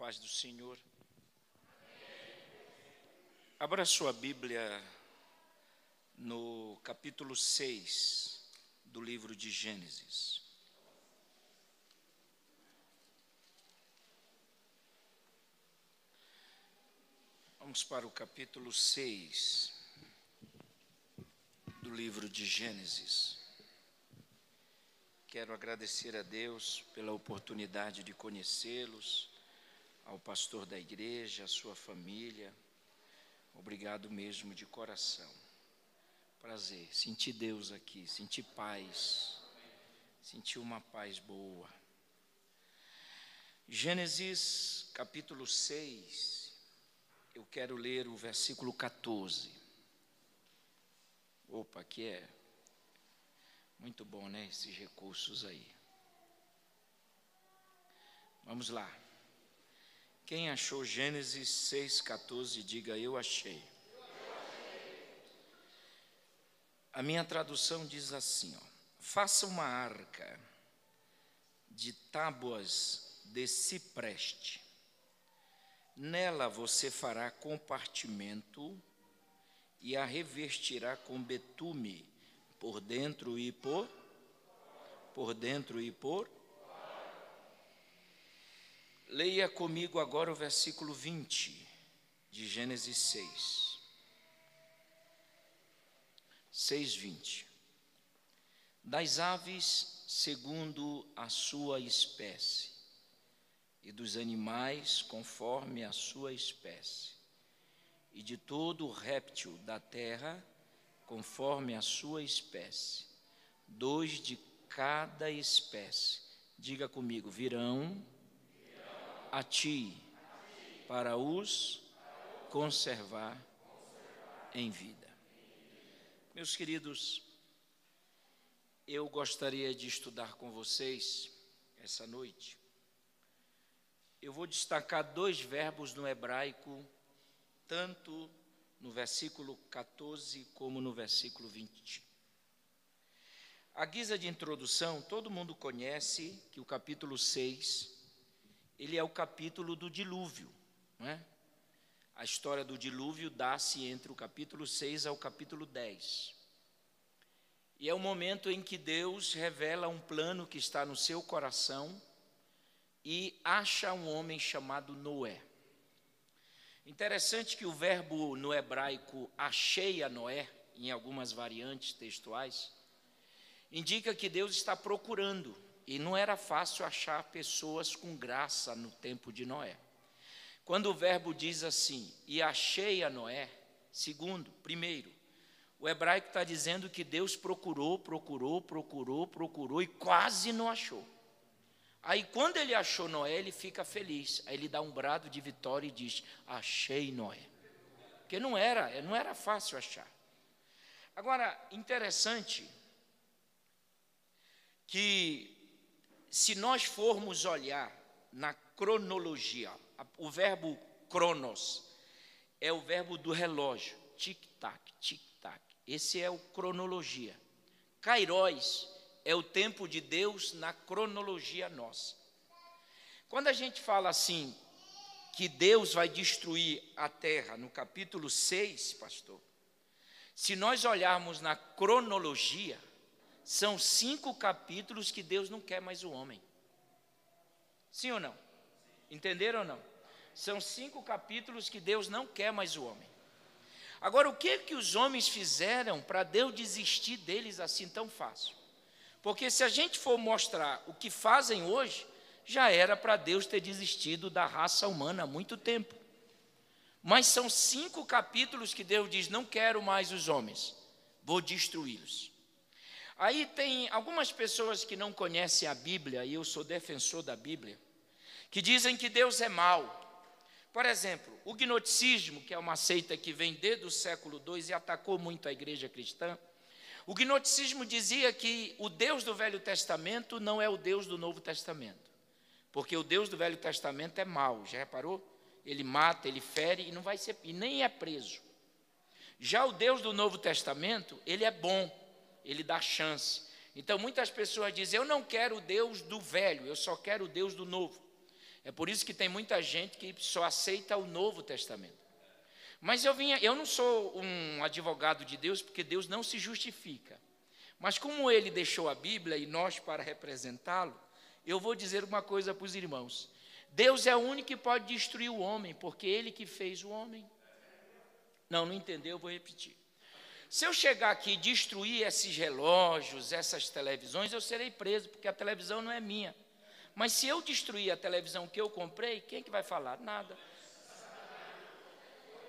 paz do Senhor. Abra sua Bíblia no capítulo 6 do livro de Gênesis. Vamos para o capítulo 6 do livro de Gênesis. Quero agradecer a Deus pela oportunidade de conhecê-los ao pastor da igreja, à sua família. Obrigado mesmo de coração. Prazer, sentir Deus aqui, sentir paz, sentir uma paz boa. Gênesis capítulo 6, eu quero ler o versículo 14. Opa, aqui é muito bom, né? Esses recursos aí. Vamos lá. Quem achou Gênesis 6,14, diga eu achei. A minha tradução diz assim: ó, faça uma arca de tábuas de cipreste. Nela você fará compartimento e a revestirá com betume por dentro e por por dentro e por Leia comigo agora o versículo 20 de Gênesis 6. 6, 20. Das aves, segundo a sua espécie, e dos animais, conforme a sua espécie, e de todo réptil da terra, conforme a sua espécie, dois de cada espécie. Diga comigo, virão a ti para os conservar em vida. Meus queridos, eu gostaria de estudar com vocês essa noite. Eu vou destacar dois verbos no hebraico, tanto no versículo 14 como no versículo 20. A guisa de introdução, todo mundo conhece que o capítulo 6 ele é o capítulo do dilúvio. Não é? A história do dilúvio dá-se entre o capítulo 6 ao capítulo 10. E é o momento em que Deus revela um plano que está no seu coração e acha um homem chamado Noé. Interessante que o verbo no hebraico achei a Noé, em algumas variantes textuais, indica que Deus está procurando e não era fácil achar pessoas com graça no tempo de Noé. Quando o verbo diz assim, e achei a Noé, segundo, primeiro, o hebraico está dizendo que Deus procurou, procurou, procurou, procurou e quase não achou. Aí quando ele achou Noé, ele fica feliz. Aí ele dá um brado de vitória e diz: Achei Noé. Porque não era, não era fácil achar. Agora, interessante que se nós formos olhar na cronologia, o verbo cronos é o verbo do relógio, tic-tac, tic-tac. Esse é o cronologia. Kairos é o tempo de Deus na cronologia nossa. Quando a gente fala assim, que Deus vai destruir a terra, no capítulo 6, pastor, se nós olharmos na cronologia, são cinco capítulos que Deus não quer mais o homem. Sim ou não? Entenderam ou não? São cinco capítulos que Deus não quer mais o homem. Agora, o que que os homens fizeram para Deus desistir deles assim tão fácil? Porque se a gente for mostrar o que fazem hoje, já era para Deus ter desistido da raça humana há muito tempo. Mas são cinco capítulos que Deus diz: não quero mais os homens, vou destruí-los. Aí tem algumas pessoas que não conhecem a Bíblia, e eu sou defensor da Bíblia, que dizem que Deus é mau. Por exemplo, o gnosticismo, que é uma seita que vem desde o século II e atacou muito a igreja cristã, o gnosticismo dizia que o Deus do Velho Testamento não é o Deus do Novo Testamento. Porque o Deus do Velho Testamento é mau, já reparou? Ele mata, ele fere e não vai ser e nem é preso. Já o Deus do Novo Testamento, ele é bom ele dá chance. Então muitas pessoas dizem: Eu não quero o Deus do velho, eu só quero o Deus do novo. É por isso que tem muita gente que só aceita o Novo Testamento. Mas eu vinha, eu não sou um advogado de Deus, porque Deus não se justifica. Mas como ele deixou a Bíblia e nós para representá-lo, eu vou dizer uma coisa para os irmãos. Deus é o único que pode destruir o homem, porque ele que fez o homem. Não, não entendeu, eu vou repetir. Se eu chegar aqui e destruir esses relógios, essas televisões, eu serei preso, porque a televisão não é minha. Mas se eu destruir a televisão que eu comprei, quem que vai falar? Nada.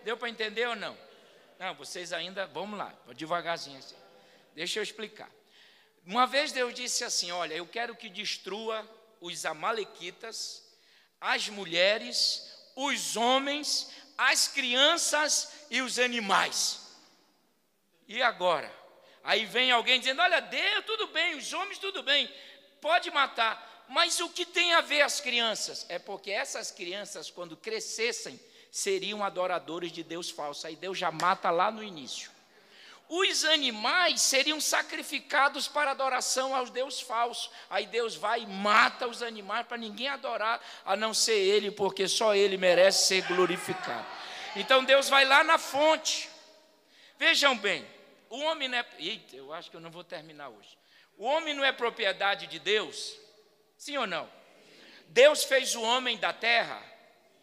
Deu para entender ou não? Não, vocês ainda, vamos lá, devagarzinho assim. Deixa eu explicar. Uma vez Deus disse assim: Olha, eu quero que destrua os Amalequitas, as mulheres, os homens, as crianças e os animais. E agora? Aí vem alguém dizendo: Olha, Deus, tudo bem, os homens, tudo bem, pode matar. Mas o que tem a ver as crianças? É porque essas crianças, quando crescessem, seriam adoradores de Deus falso. Aí Deus já mata lá no início os animais seriam sacrificados para adoração aos deuses falsos. Aí Deus vai e mata os animais para ninguém adorar, a não ser Ele, porque só Ele merece ser glorificado. Então Deus vai lá na fonte. Vejam bem, o homem não é. Eita, eu acho que eu não vou terminar hoje. O homem não é propriedade de Deus? Sim ou não? Deus fez o homem da terra?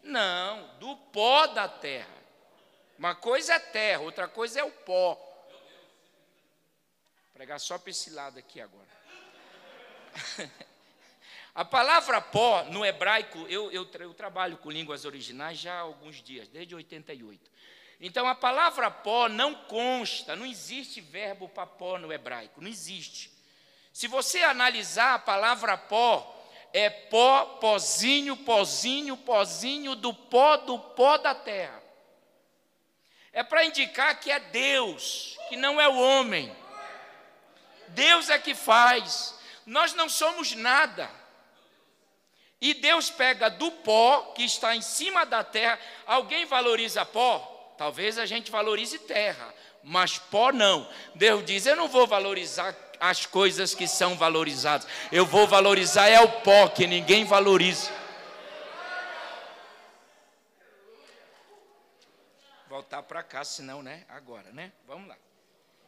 Não, do pó da terra. Uma coisa é terra, outra coisa é o pó pregar só para esse lado aqui agora. A palavra pó, no hebraico, eu, eu, eu, trabalho com línguas originais já há alguns dias, desde 88. Então, a palavra pó não consta, não existe verbo para pó no hebraico, não existe. Se você analisar a palavra pó, é pó, pozinho, pozinho, pozinho do pó do pó da terra. É para indicar que é Deus, que não é o homem. Deus é que faz. Nós não somos nada. E Deus pega do pó que está em cima da terra. Alguém valoriza pó? Talvez a gente valorize terra, mas pó não. Deus diz: Eu não vou valorizar as coisas que são valorizadas. Eu vou valorizar é o pó que ninguém valoriza. Voltar para cá, senão, né? Agora, né? Vamos lá.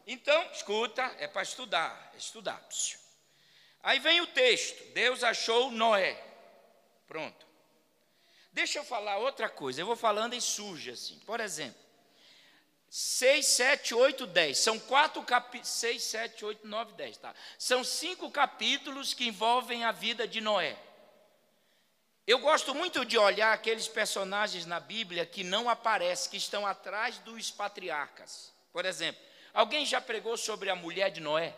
Então, escuta, é para estudar, é estudar. Aí vem o texto: Deus achou Noé. Pronto. Deixa eu falar outra coisa, eu vou falando e surge assim. Por exemplo, 6, 7, 8, 10. São quatro capítulos. 6, 7, 8, 9, 10, tá? São cinco capítulos que envolvem a vida de Noé. Eu gosto muito de olhar aqueles personagens na Bíblia que não aparecem, que estão atrás dos patriarcas. Por exemplo, Alguém já pregou sobre a mulher de Noé?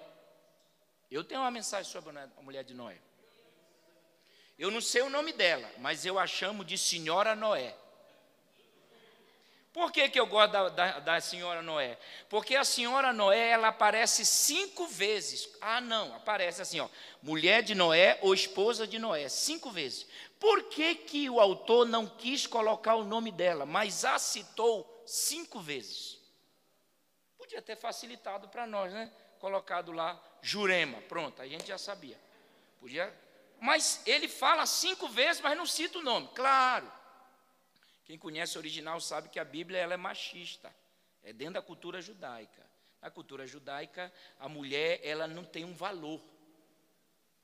Eu tenho uma mensagem sobre a mulher de Noé. Eu não sei o nome dela, mas eu a chamo de Senhora Noé. Por que, que eu gosto da, da, da, senhora Noé? Porque a senhora Noé, ela aparece cinco vezes. Ah, não, aparece assim, ó. Mulher de Noé ou esposa de Noé, cinco vezes. Por que, que o autor não quis colocar o nome dela, mas a citou cinco vezes? Podia ter facilitado para nós, né? Colocado lá Jurema, pronto, a gente já sabia. Podia. Mas ele fala cinco vezes, mas não cita o nome. Claro. Quem conhece o original sabe que a Bíblia ela é machista. É dentro da cultura judaica. Na cultura judaica, a mulher ela não tem um valor.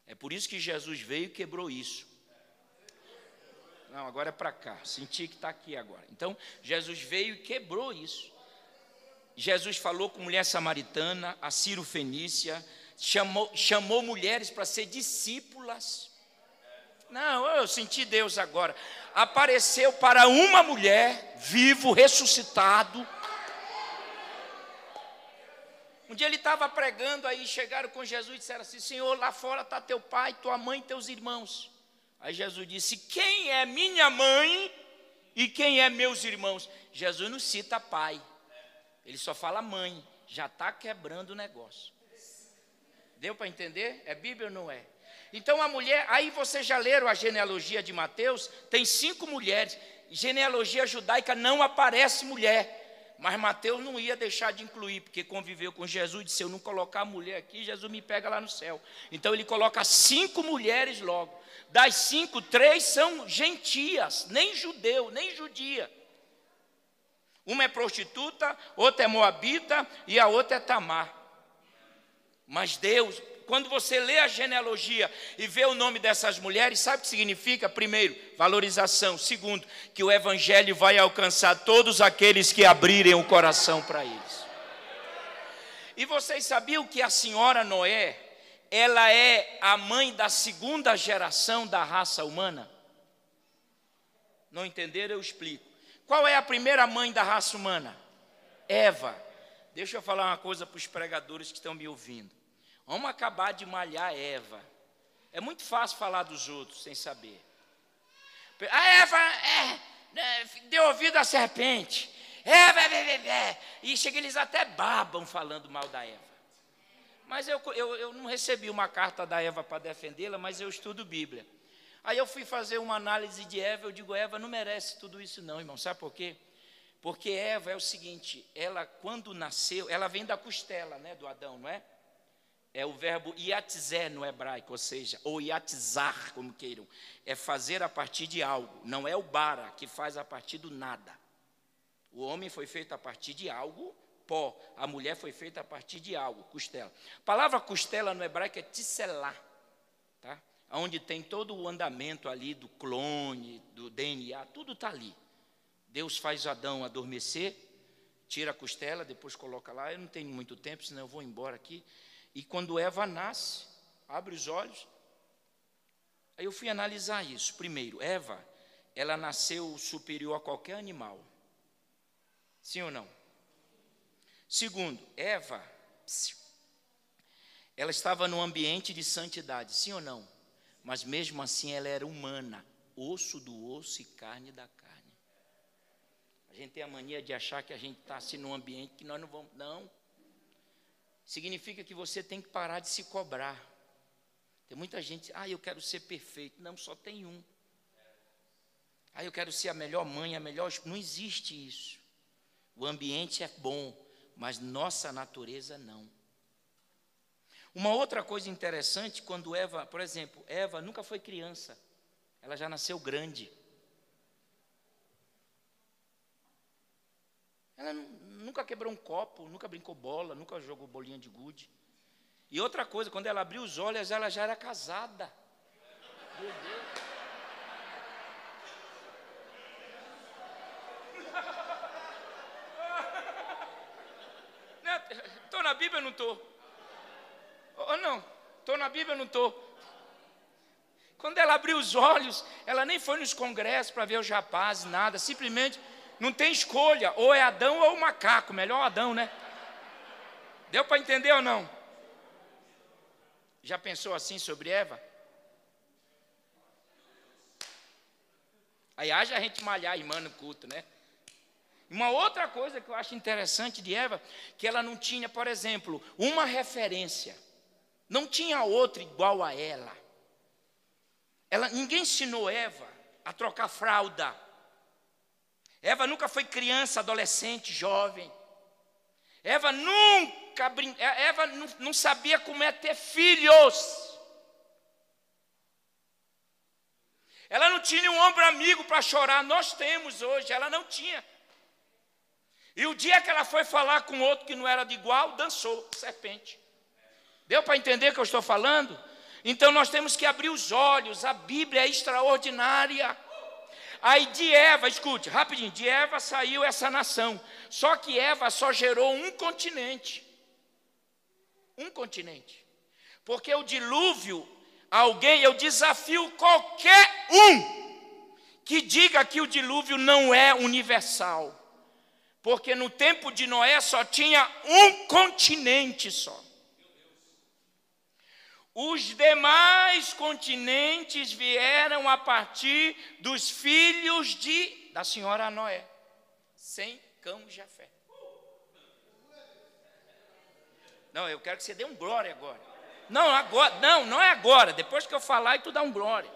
É por isso que Jesus veio e quebrou isso. Não, agora é para cá. Senti que está aqui agora. Então, Jesus veio e quebrou isso. Jesus falou com mulher samaritana, a Ciro Fenícia, chamou, chamou mulheres para ser discípulas. Não, eu senti Deus agora. Apareceu para uma mulher, vivo, ressuscitado. Um dia ele estava pregando, aí chegaram com Jesus e disseram assim: Senhor, lá fora está teu pai, tua mãe e teus irmãos. Aí Jesus disse: Quem é minha mãe e quem é meus irmãos? Jesus não cita pai, ele só fala mãe, já está quebrando o negócio. Deu para entender? É Bíblia ou não é? Então a mulher, aí vocês já leram a genealogia de Mateus, tem cinco mulheres. Genealogia judaica não aparece mulher. Mas Mateus não ia deixar de incluir, porque conviveu com Jesus e disse: Se eu não colocar a mulher aqui, Jesus me pega lá no céu. Então ele coloca cinco mulheres logo. Das cinco, três são gentias, nem judeu, nem judia. Uma é prostituta, outra é moabita e a outra é Tamar. Mas Deus, quando você lê a genealogia e vê o nome dessas mulheres, sabe o que significa? Primeiro, valorização. Segundo, que o evangelho vai alcançar todos aqueles que abrirem o coração para eles. E vocês sabiam que a senhora Noé, ela é a mãe da segunda geração da raça humana? Não entenderam? Eu explico. Qual é a primeira mãe da raça humana? Eva. Deixa eu falar uma coisa para os pregadores que estão me ouvindo. Vamos acabar de malhar Eva. É muito fácil falar dos outros sem saber. A Eva é, é, deu ouvido à serpente. Eva, é, é, e chega eles até babam falando mal da Eva. Mas eu, eu, eu não recebi uma carta da Eva para defendê-la, mas eu estudo Bíblia. Aí eu fui fazer uma análise de Eva, eu digo, Eva não merece tudo isso não, irmão. Sabe por quê? Porque Eva é o seguinte, ela quando nasceu, ela vem da costela, né, do Adão, não é? É o verbo iatzé no hebraico, ou seja, ou iatzar, como queiram, é fazer a partir de algo, não é o bara que faz a partir do nada. O homem foi feito a partir de algo, pó, a mulher foi feita a partir de algo, costela. A palavra costela no hebraico é tisselá, tá? Onde tem todo o andamento ali do clone, do DNA, tudo está ali. Deus faz Adão adormecer, tira a costela, depois coloca lá. Eu não tenho muito tempo, senão eu vou embora aqui. E quando Eva nasce, abre os olhos. Aí eu fui analisar isso. Primeiro, Eva, ela nasceu superior a qualquer animal. Sim ou não? Segundo, Eva, ela estava num ambiente de santidade, sim ou não? Mas mesmo assim ela era humana, osso do osso e carne da carne. A gente tem a mania de achar que a gente está assim num ambiente que nós não vamos. Não significa que você tem que parar de se cobrar. Tem muita gente, ah, eu quero ser perfeito. Não, só tem um. Ah, eu quero ser a melhor mãe, a melhor. Não existe isso. O ambiente é bom, mas nossa natureza não. Uma outra coisa interessante, quando Eva, por exemplo, Eva nunca foi criança, ela já nasceu grande. Ela nunca quebrou um copo, nunca brincou bola, nunca jogou bolinha de gude. E outra coisa, quando ela abriu os olhos, ela já era casada. Meu Deus. Estou na Bíblia ou não estou? Ou não? Estou na Bíblia ou não estou? Quando ela abriu os olhos, ela nem foi nos congressos para ver os rapazes, nada, simplesmente não tem escolha, ou é Adão ou o macaco, melhor Adão, né? Deu para entender ou não? Já pensou assim sobre Eva? Aí haja a gente malhar a irmã no culto, né? Uma outra coisa que eu acho interessante de Eva, que ela não tinha, por exemplo, uma referência. Não tinha outra igual a ela. ela ninguém ensinou Eva a trocar fralda Eva nunca foi criança, adolescente, jovem. Eva nunca brin... Eva não sabia como é ter filhos. Ela não tinha um ombro amigo para chorar. Nós temos hoje, ela não tinha. E o dia que ela foi falar com outro que não era de igual, dançou, serpente. Deu para entender o que eu estou falando? Então nós temos que abrir os olhos, a Bíblia é extraordinária. Aí de Eva, escute, rapidinho, de Eva saiu essa nação. Só que Eva só gerou um continente. Um continente. Porque o dilúvio, alguém, eu desafio qualquer um que diga que o dilúvio não é universal. Porque no tempo de Noé só tinha um continente só. Os demais continentes vieram a partir dos filhos de da senhora Noé, sem cão e Jafé. Não, eu quero que você dê um glória agora. Não, agora, não, não é agora. Depois que eu falar, e tu dá um glória.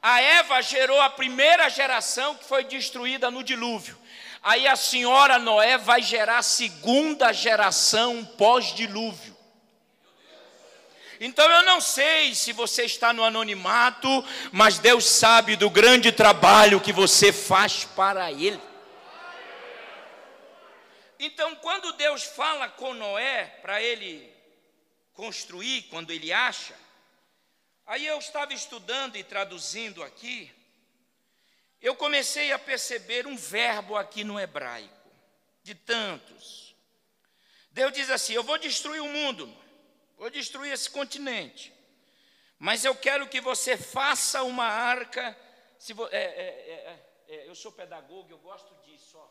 A Eva gerou a primeira geração que foi destruída no dilúvio. Aí a senhora Noé vai gerar a segunda geração pós-dilúvio. Então eu não sei se você está no anonimato, mas Deus sabe do grande trabalho que você faz para Ele. Então, quando Deus fala com Noé para ele construir, quando ele acha, aí eu estava estudando e traduzindo aqui, eu comecei a perceber um verbo aqui no hebraico, de tantos. Deus diz assim: Eu vou destruir o mundo. Vou destruir esse continente. Mas eu quero que você faça uma arca. Se vo, é, é, é, é eu sou pedagogo, eu gosto disso. Ó.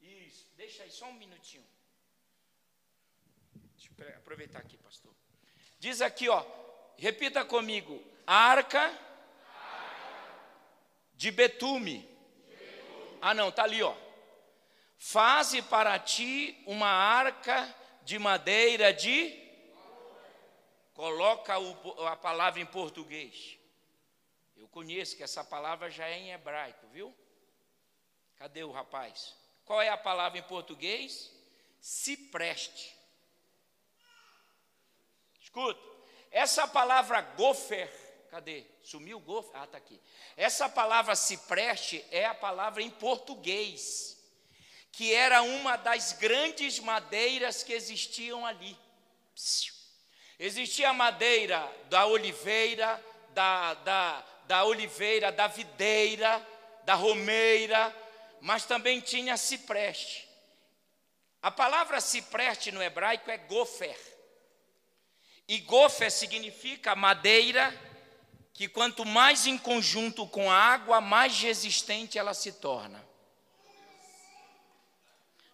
Isso, deixa aí só um minutinho. Deixa eu aproveitar aqui, pastor. Diz aqui, ó, repita comigo: arca, de betume. Ah, não, tá ali, ó. Faze para ti uma arca de madeira de Coloca o, a palavra em português. Eu conheço que essa palavra já é em hebraico, viu? Cadê o rapaz? Qual é a palavra em português? Se preste. Escuta, essa palavra gofer, cadê? Sumiu o gofer? Ah, está aqui. Essa palavra se preste é a palavra em português, que era uma das grandes madeiras que existiam ali. Psiu. Existia a madeira da oliveira, da, da, da oliveira, da videira, da romeira, mas também tinha cipreste. A palavra cipreste no hebraico é gofer. E gofer significa madeira que quanto mais em conjunto com a água, mais resistente ela se torna.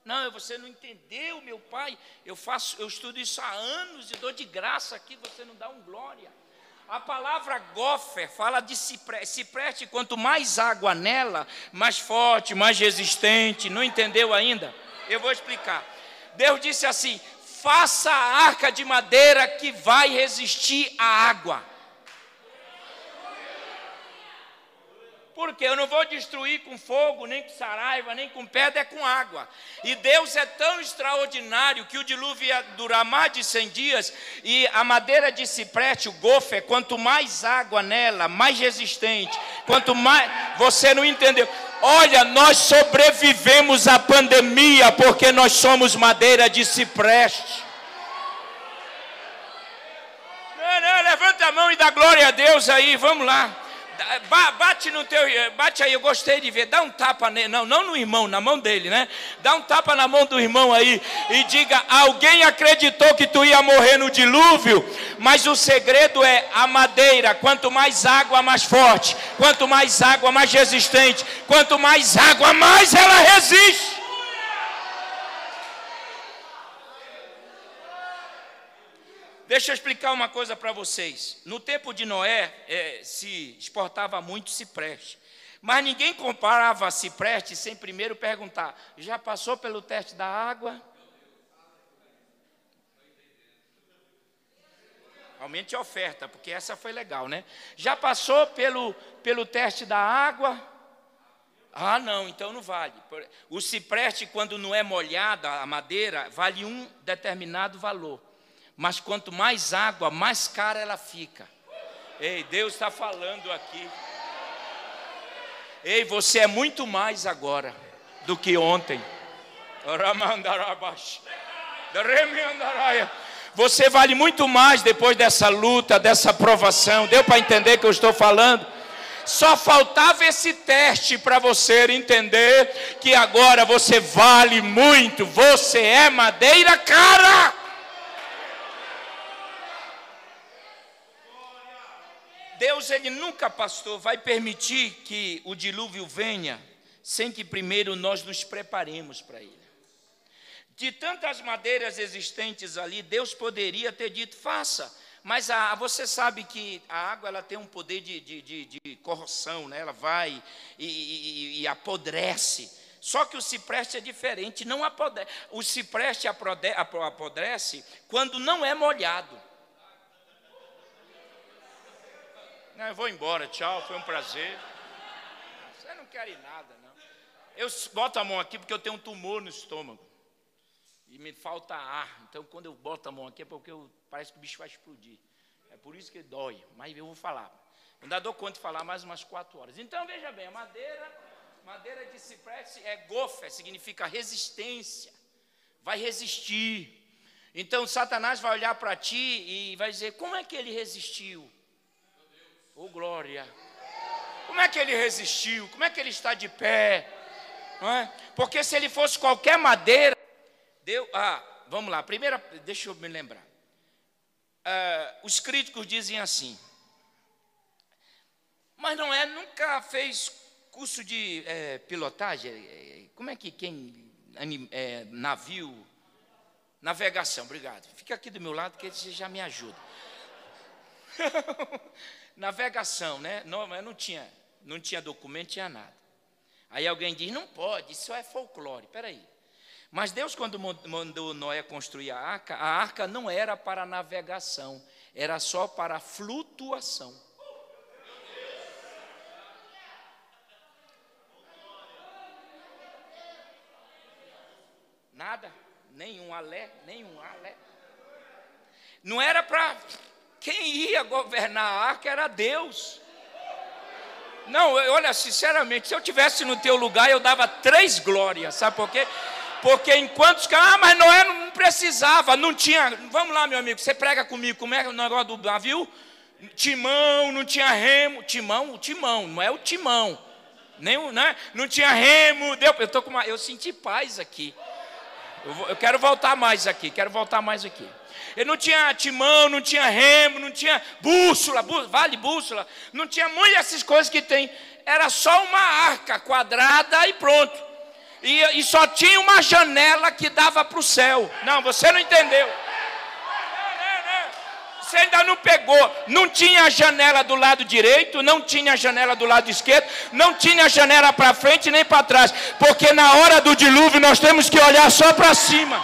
Não, você não entendeu, meu pai. Eu faço, eu estudo isso há anos e dou de graça aqui, você não dá um glória. A palavra gofer fala de cipreste. Cipreste, quanto mais água nela, mais forte, mais resistente. Não entendeu ainda? Eu vou explicar. Deus disse assim: faça a arca de madeira que vai resistir à água. Porque eu não vou destruir com fogo, nem com saraiva, nem com pedra, é com água. E Deus é tão extraordinário que o dilúvio ia durar mais de 100 dias. E a madeira de cipreste, o gofe, quanto mais água nela, mais resistente. Quanto mais. Você não entendeu. Olha, nós sobrevivemos à pandemia porque nós somos madeira de cipreste. Não, não, levanta a mão e dá glória a Deus aí, vamos lá. Bate no teu, bate aí, eu gostei de ver. Dá um tapa, não, não no irmão, na mão dele, né? Dá um tapa na mão do irmão aí e diga: alguém acreditou que tu ia morrer no dilúvio, mas o segredo é a madeira. Quanto mais água, mais forte. Quanto mais água, mais resistente. Quanto mais água, mais ela resiste. Deixa eu explicar uma coisa para vocês. No tempo de Noé, é, se exportava muito cipreste. Mas ninguém comparava cipreste sem primeiro perguntar: já passou pelo teste da água? Aumente a oferta, porque essa foi legal, né? Já passou pelo, pelo teste da água? Ah, não, então não vale. O cipreste, quando não é molhada a madeira, vale um determinado valor mas quanto mais água, mais cara ela fica. Ei, Deus está falando aqui. Ei, você é muito mais agora do que ontem. Você vale muito mais depois dessa luta, dessa provação. Deu para entender que eu estou falando? Só faltava esse teste para você entender que agora você vale muito. Você é madeira cara. Deus ele nunca, pastor, vai permitir que o dilúvio venha sem que primeiro nós nos preparemos para ele. De tantas madeiras existentes ali, Deus poderia ter dito: faça. Mas a, você sabe que a água ela tem um poder de, de, de, de corrosão, né? ela vai e, e, e, apodrece. Só que o cipreste é diferente, não apodrece. O cipreste apodrece quando não é molhado. Não, eu vou embora, tchau, foi um prazer. Você não quer ir nada, não. Eu boto a mão aqui porque eu tenho um tumor no estômago. E me falta ar. Então, quando eu boto a mão aqui, é porque eu, parece que o bicho vai explodir. É por isso que dói. Mas eu vou falar. Ainda dou conta de falar mais umas quatro horas. Então, veja bem, a madeira, madeira de cipreste é gofe, significa resistência. Vai resistir. Então, Satanás vai olhar para ti e vai dizer: como é que ele resistiu? Oh, glória! Como é que ele resistiu? Como é que ele está de pé? É? Porque se ele fosse qualquer madeira, deu. Ah, vamos lá. Primeira, deixa eu me lembrar. Ah, os críticos dizem assim, mas não é, nunca fez curso de é, pilotagem? Como é que quem é, navio, navegação, obrigado. Fica aqui do meu lado que você já me ajuda. navegação, né? Não, não tinha, não tinha documento, tinha nada. Aí alguém diz, não pode, isso é folclore. Peraí. Mas Deus, quando mandou Noé construir a arca, a arca não era para navegação, era só para flutuação. Nada, nenhum alé, nenhum alé. Não era para. Quem ia governar a arca era Deus. Não, olha, sinceramente, se eu tivesse no teu lugar, eu dava três glórias, sabe por quê? Porque enquanto ah, mas Noé não precisava, não tinha. Vamos lá, meu amigo, você prega comigo, como é o negócio do navio? Timão, não tinha remo. Timão, o timão, não é o timão. Nem né? Não tinha remo. Deu, eu, tô com uma, eu senti paz aqui. Eu, vou, eu quero voltar mais aqui, quero voltar mais aqui. Ele não tinha timão, não tinha remo, não tinha bússola, bú, vale bússola, não tinha muitas dessas coisas que tem. Era só uma arca quadrada e pronto e, e só tinha uma janela que dava para o céu. Não, você não entendeu. Você ainda não pegou. Não tinha janela do lado direito, não tinha janela do lado esquerdo, não tinha janela para frente nem para trás. Porque na hora do dilúvio nós temos que olhar só para cima.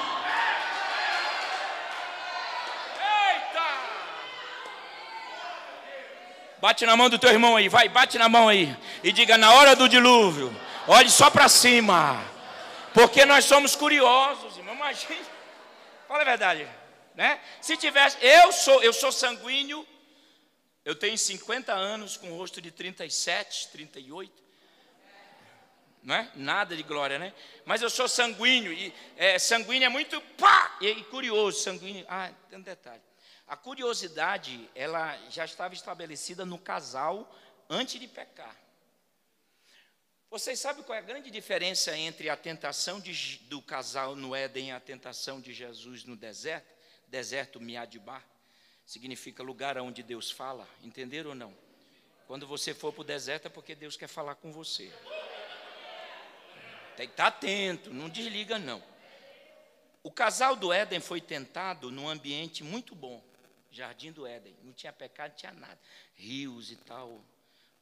Eita! Bate na mão do teu irmão aí, vai, bate na mão aí. E diga: na hora do dilúvio, olhe só para cima. Porque nós somos curiosos, irmão. Imagina. Fala a verdade, né? Se tivesse, eu sou, eu sou sanguíneo. Eu tenho 50 anos com rosto de 37, 38. Não é? Nada de glória, né? Mas eu sou sanguíneo e é, sanguíneo é muito pá, e, e curioso, sanguíneo. Ah, tem um detalhe. A curiosidade, ela já estava estabelecida no casal antes de pecar. Vocês sabem qual é a grande diferença entre a tentação de, do casal no Éden e a tentação de Jesus no deserto? Deserto Miadibá significa lugar onde Deus fala, entenderam ou não? Quando você for para o deserto é porque Deus quer falar com você. Tem que estar atento, não desliga não. O casal do Éden foi tentado num ambiente muito bom, jardim do Éden, não tinha pecado, não tinha nada, rios e tal.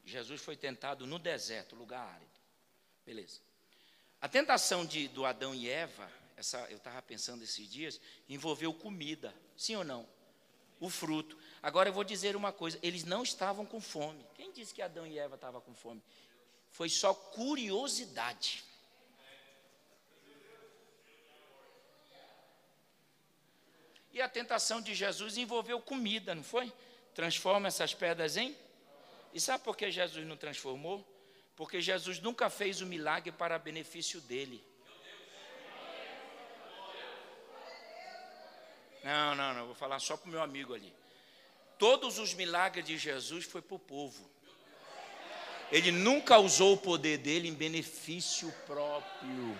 Jesus foi tentado no deserto, lugar árido. Beleza. A tentação de, do Adão e Eva, essa, eu estava pensando esses dias, envolveu comida, sim ou não? O fruto. Agora eu vou dizer uma coisa: eles não estavam com fome. Quem disse que Adão e Eva estavam com fome? Foi só curiosidade. A tentação de Jesus envolveu comida, não foi? Transforma essas pedras em. E sabe por que Jesus não transformou? Porque Jesus nunca fez o milagre para benefício dele. Não, não, não, vou falar só para o meu amigo ali. Todos os milagres de Jesus foi para o povo. Ele nunca usou o poder dele em benefício próprio.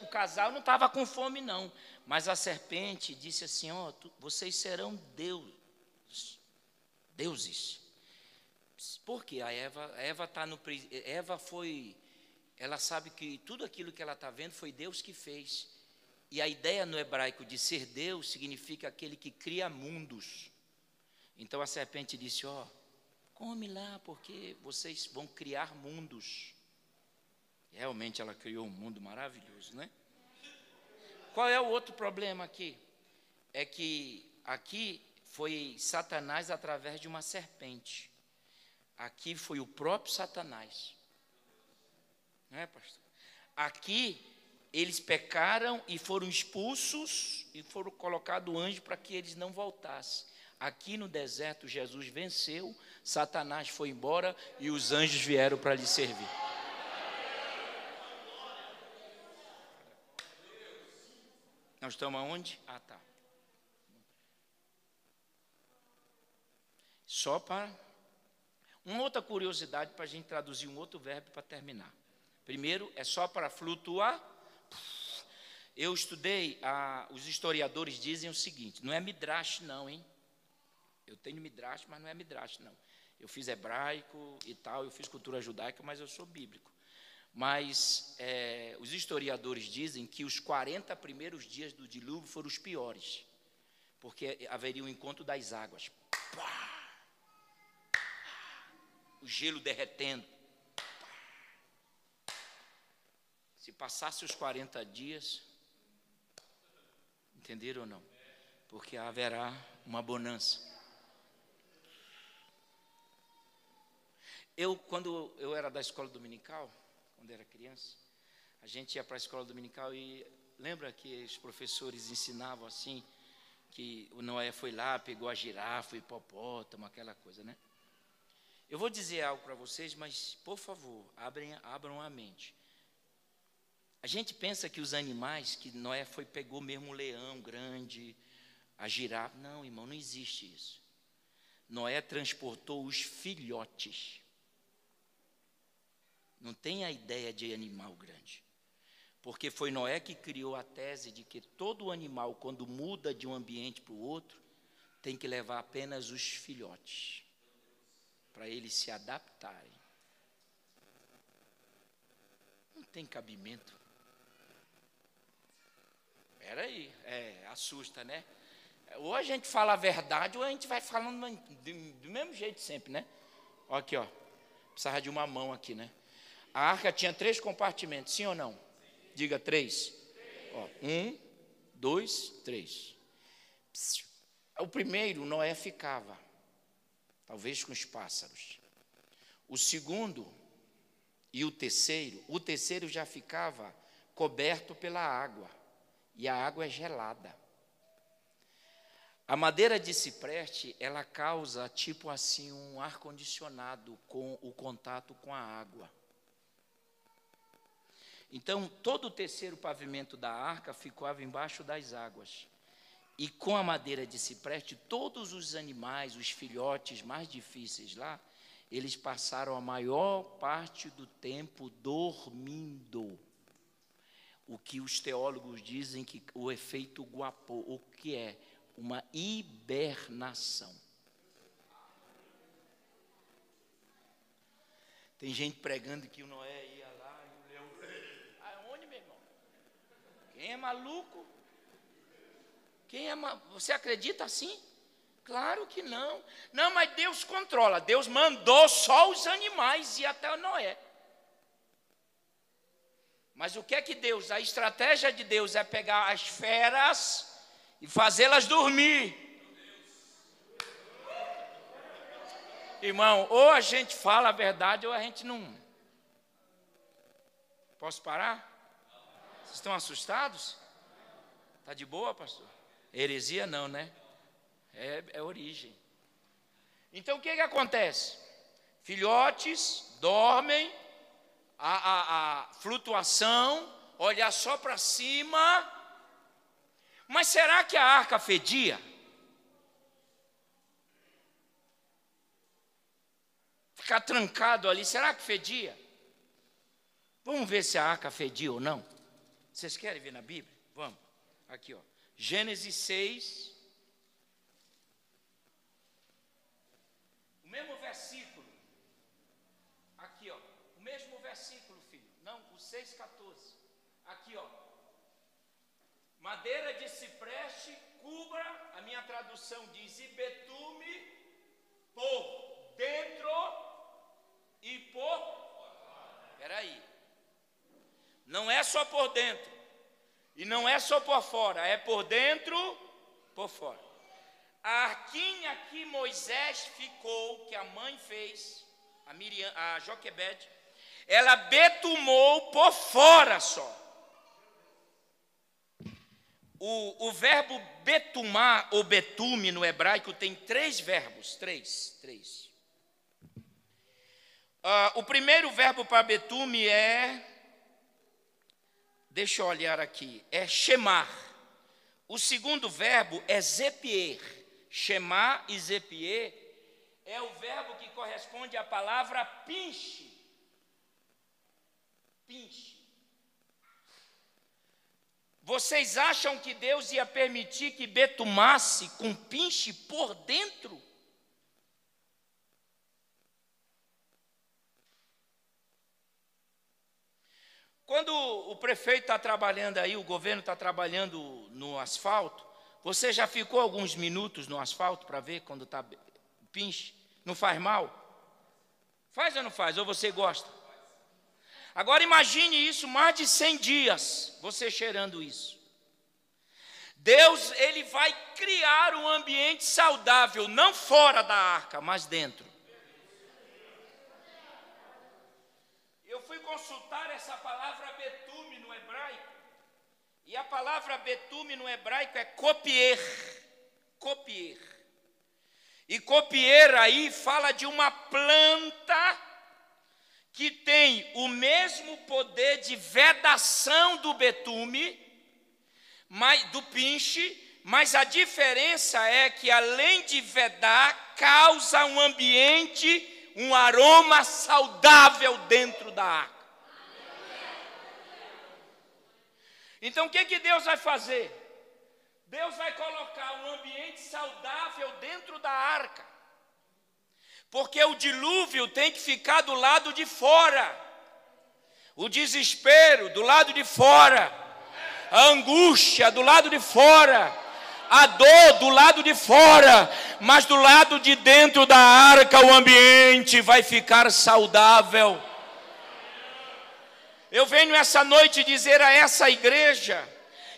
O casal não estava com fome, não. Mas a serpente disse assim: Ó, oh, vocês serão Deus deuses. Por quê? A Eva, a Eva tá no Eva foi ela sabe que tudo aquilo que ela está vendo foi Deus que fez. E a ideia no hebraico de ser Deus significa aquele que cria mundos. Então a serpente disse: Ó, oh, come lá, porque vocês vão criar mundos. Realmente ela criou um mundo maravilhoso, né? Qual é o outro problema aqui? é que aqui foi Satanás através de uma serpente. Aqui foi o próprio Satanás. Não é, pastor? Aqui eles pecaram e foram expulsos e foram colocado anjo para que eles não voltassem. Aqui no deserto Jesus venceu, Satanás foi embora e os anjos vieram para lhe servir. Nós estamos aonde? Ah, tá. Só para. Uma outra curiosidade para a gente traduzir um outro verbo para terminar. Primeiro, é só para flutuar. Eu estudei, os historiadores dizem o seguinte: não é midrash, não, hein? Eu tenho midrash, mas não é midrash, não. Eu fiz hebraico e tal, eu fiz cultura judaica, mas eu sou bíblico. Mas é, os historiadores dizem que os 40 primeiros dias do dilúvio foram os piores, porque haveria o um encontro das águas. O gelo derretendo. Se passasse os 40 dias, entenderam ou não? Porque haverá uma bonança. Eu, quando eu era da escola dominical, quando era criança, a gente ia para a escola dominical e lembra que os professores ensinavam assim, que o Noé foi lá, pegou a girafa, o hipopótamo, aquela coisa, né? Eu vou dizer algo para vocês, mas, por favor, abrem, abram a mente. A gente pensa que os animais, que Noé foi, pegou mesmo um leão grande, a girafa. Não, irmão, não existe isso. Noé transportou os filhotes. Não tem a ideia de animal grande. Porque foi Noé que criou a tese de que todo animal, quando muda de um ambiente para o outro, tem que levar apenas os filhotes, para eles se adaptarem. Não tem cabimento. Espera aí, é, assusta, né? Ou a gente fala a verdade, ou a gente vai falando do, mesmo jeito sempre, né? Aqui, ó. Precisava de uma mão aqui, né? A arca tinha três compartimentos, sim ou não? Diga três. Ó, um, dois, três. O primeiro, Noé ficava, talvez com os pássaros. O segundo e o terceiro, o terceiro já ficava coberto pela água, e a água é gelada. A madeira de cipreste, ela causa tipo assim um ar condicionado com o contato com a água. Então, todo o terceiro pavimento da arca ficava embaixo das águas. E com a madeira de cipreste, todos os animais, os filhotes mais difíceis lá, eles passaram a maior parte do tempo dormindo. O que os teólogos dizem que o efeito guapo, o que é? Uma hibernação. Tem gente pregando que o Noé ia Quem é maluco? Quem é ma... Você acredita assim? Claro que não. Não, mas Deus controla. Deus mandou só os animais e até Noé. Mas o que é que Deus? A estratégia de Deus é pegar as feras e fazê-las dormir. Irmão, ou a gente fala a verdade ou a gente não. Posso parar? Vocês estão assustados? Está de boa, pastor? Heresia não, né? É, é origem. Então o que, que acontece? Filhotes dormem, a, a, a flutuação, olhar só para cima. Mas será que a arca fedia? Ficar trancado ali, será que fedia? Vamos ver se a arca fedia ou não. Vocês querem ver na Bíblia? Vamos. Aqui, ó. Gênesis 6. O mesmo versículo. Aqui, ó. O mesmo versículo, filho. Não, o 6,14. Aqui, ó. Madeira de cipreste, cubra, a minha tradução diz, e betume por dentro e por. Espera aí. Não é só por dentro. E não é só por fora, é por dentro, por fora. A arquinha que Moisés ficou, que a mãe fez, a, Miriam, a Joquebede, ela betumou por fora só. O, o verbo betumar ou betume no hebraico tem três verbos, três, três. Uh, o primeiro verbo para betume é, deixa eu olhar aqui, é chamar. O segundo verbo é zepier. Chamar e zepier é o verbo que corresponde à palavra pinche. Pinche. Vocês acham que Deus ia permitir que betumasse com pinche por dentro? Quando o prefeito está trabalhando aí, o governo está trabalhando no asfalto, você já ficou alguns minutos no asfalto para ver quando está pinche? Não faz mal? Faz ou não faz? Ou você gosta? Agora imagine isso, mais de 100 dias, você cheirando isso. Deus, ele vai criar um ambiente saudável, não fora da arca, mas dentro. Eu fui consultar essa palavra betume no hebraico, e a palavra betume no hebraico é copier, copier. E copier aí fala de uma planta que tem o mesmo poder de vedação do betume, mas, do pinche, mas a diferença é que além de vedar, causa um ambiente, um aroma saudável dentro da arca. Então o que, que Deus vai fazer? Deus vai colocar um ambiente saudável dentro da arca. Porque o dilúvio tem que ficar do lado de fora. O desespero do lado de fora. A angústia do lado de fora. A dor do lado de fora. Mas do lado de dentro da arca o ambiente vai ficar saudável. Eu venho essa noite dizer a essa igreja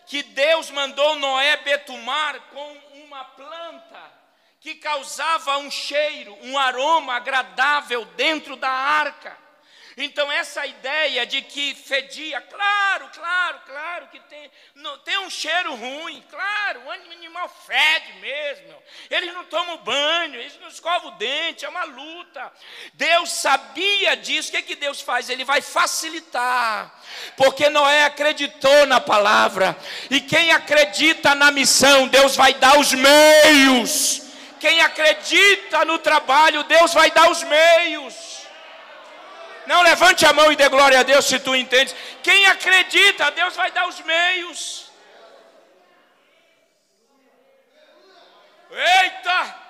que Deus mandou Noé betumar com uma planta que causava um cheiro, um aroma agradável dentro da arca. Então, essa ideia de que fedia, claro, claro, claro que tem, não, tem um cheiro ruim, claro, o animal fede mesmo, eles não tomam banho, eles não escovam o dente, é uma luta. Deus sabia disso, o que, é que Deus faz? Ele vai facilitar, porque Noé acreditou na palavra, e quem acredita na missão, Deus vai dar os meios quem acredita no trabalho, Deus vai dar os meios. Não levante a mão e dê glória a Deus se tu entendes. Quem acredita, Deus vai dar os meios. Eita!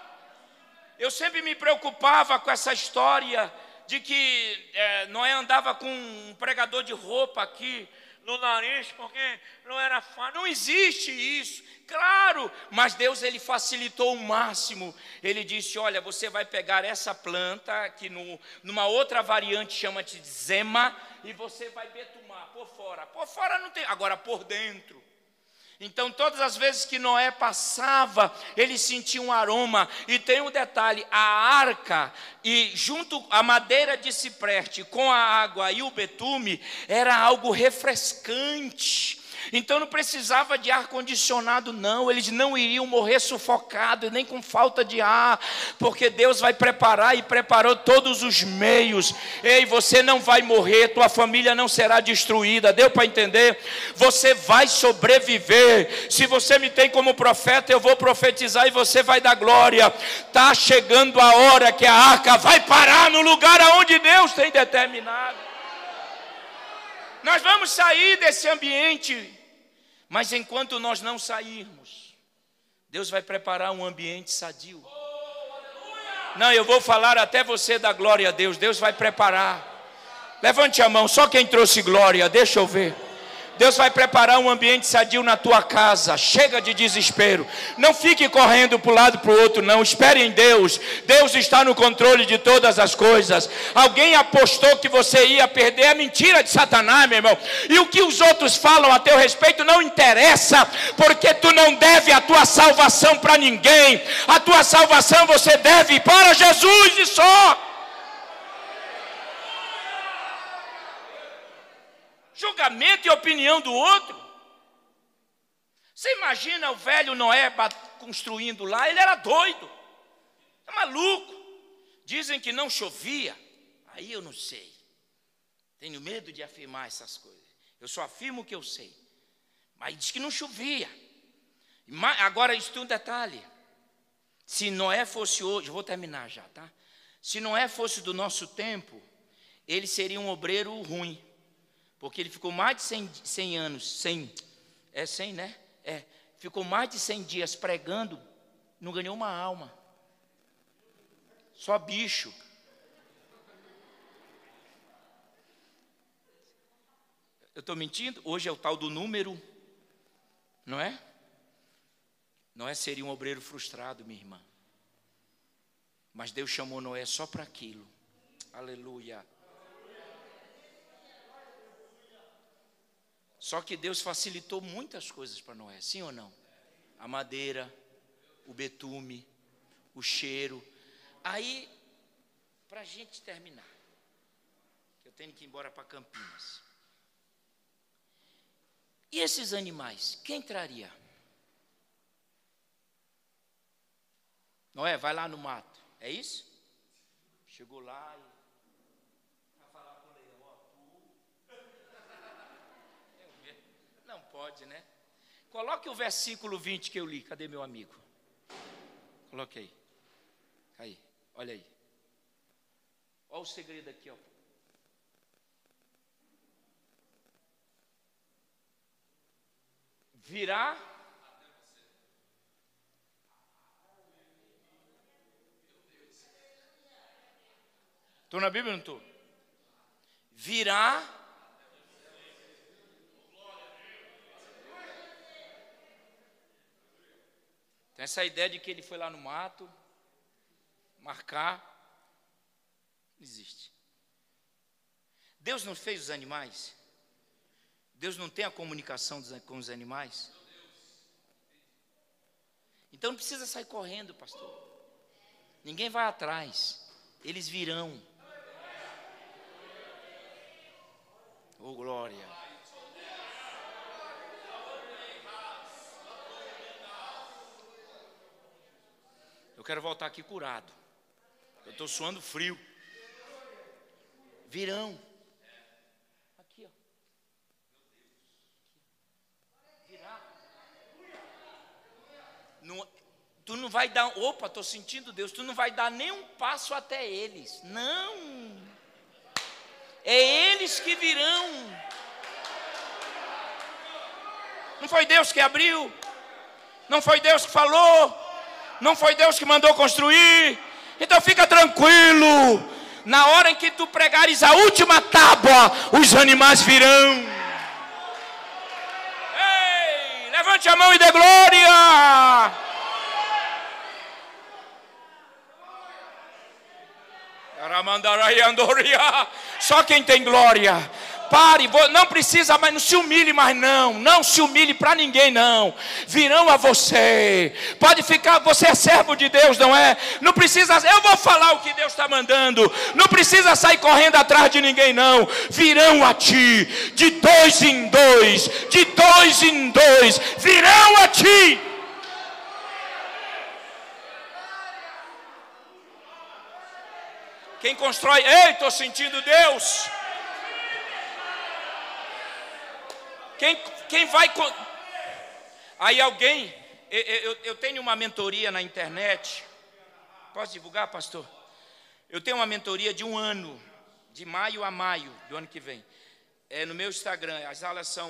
Eu sempre me preocupava com essa história de que é, Noé andava com um pregador de roupa aqui no nariz, porque não era fácil. Não existe isso. Claro, mas Deus ele facilitou o máximo. Ele disse: Olha, você vai pegar essa planta, que no, numa outra variante chama-se zema, e você vai betumar por fora. Por fora não tem, agora por dentro. Então, todas as vezes que Noé passava, ele sentia um aroma. E tem um detalhe: a arca, e junto a madeira de cipreste com a água e o betume, era algo refrescante. Então não precisava de ar condicionado, não. Eles não iriam morrer sufocados, nem com falta de ar, porque Deus vai preparar e preparou todos os meios. Ei, você não vai morrer, tua família não será destruída. Deu para entender? Você vai sobreviver. Se você me tem como profeta, eu vou profetizar e você vai dar glória. Está chegando a hora que a arca vai parar no lugar aonde Deus tem determinado. Nós vamos sair desse ambiente, mas enquanto nós não sairmos, Deus vai preparar um ambiente sadio. Não, eu vou falar até você da glória a Deus. Deus vai preparar. Levante a mão, só quem trouxe glória, deixa eu ver. Deus vai preparar um ambiente sadio na tua casa. Chega de desespero. Não fique correndo para um lado para o outro, não. Espere em Deus. Deus está no controle de todas as coisas. Alguém apostou que você ia perder. É mentira de Satanás, meu irmão. E o que os outros falam a teu respeito não interessa, porque tu não deve a tua salvação para ninguém. A tua salvação você deve para Jesus e só. Julgamento e opinião do outro. Você imagina o velho Noé construindo lá, ele era doido, é maluco. Dizem que não chovia, aí eu não sei. Tenho medo de afirmar essas coisas. Eu só afirmo o que eu sei. Mas diz que não chovia. Agora, isso tem um detalhe. Se Noé fosse hoje, vou terminar já, tá? Se Noé fosse do nosso tempo, ele seria um obreiro ruim. Porque ele ficou mais de 100, 100 anos, 100, é 100, né? É, ficou mais de 100 dias pregando, não ganhou uma alma. Só bicho. Eu estou mentindo? Hoje é o tal do número, não é? Noé seria um obreiro frustrado, minha irmã. Mas Deus chamou Noé só para aquilo. Aleluia. Só que Deus facilitou muitas coisas para Noé, sim ou não? A madeira, o betume, o cheiro. Aí, para a gente terminar, eu tenho que ir embora para Campinas. E esses animais, quem traria? Noé, vai lá no mato, é isso? Chegou lá e pode, né? Coloque o versículo 20 que eu li. Cadê meu amigo? Coloque aí. Aí, olha aí. Olha o segredo aqui, ó. Virá. Estou na Bíblia ou não estou? Virá Essa ideia de que ele foi lá no mato, marcar, não existe. Deus não fez os animais? Deus não tem a comunicação com os animais? Então não precisa sair correndo, pastor. Ninguém vai atrás. Eles virão. Oh, glória. Eu quero voltar aqui curado. Eu estou suando frio. Virão. Aqui, ó. Virar. Não, tu não vai dar. Opa, estou sentindo Deus. Tu não vai dar nem um passo até eles. Não. É eles que virão. Não foi Deus que abriu. Não foi Deus que falou. Não foi Deus que mandou construir. Então fica tranquilo. Na hora em que tu pregares a última tábua, os animais virão. Ei, levante a mão e dê glória. Só quem tem glória pare, não precisa mais, não se humilhe mais não, não se humilhe para ninguém não, virão a você, pode ficar, você é servo de Deus, não é? Não precisa, eu vou falar o que Deus está mandando, não precisa sair correndo atrás de ninguém não, virão a ti, de dois em dois, de dois em dois, virão a ti. Quem constrói, ei, estou sentindo Deus. Quem, quem vai. Aí alguém. Eu, eu, eu tenho uma mentoria na internet. Posso divulgar, pastor? Eu tenho uma mentoria de um ano, de maio a maio do ano que vem. É no meu Instagram. As aulas são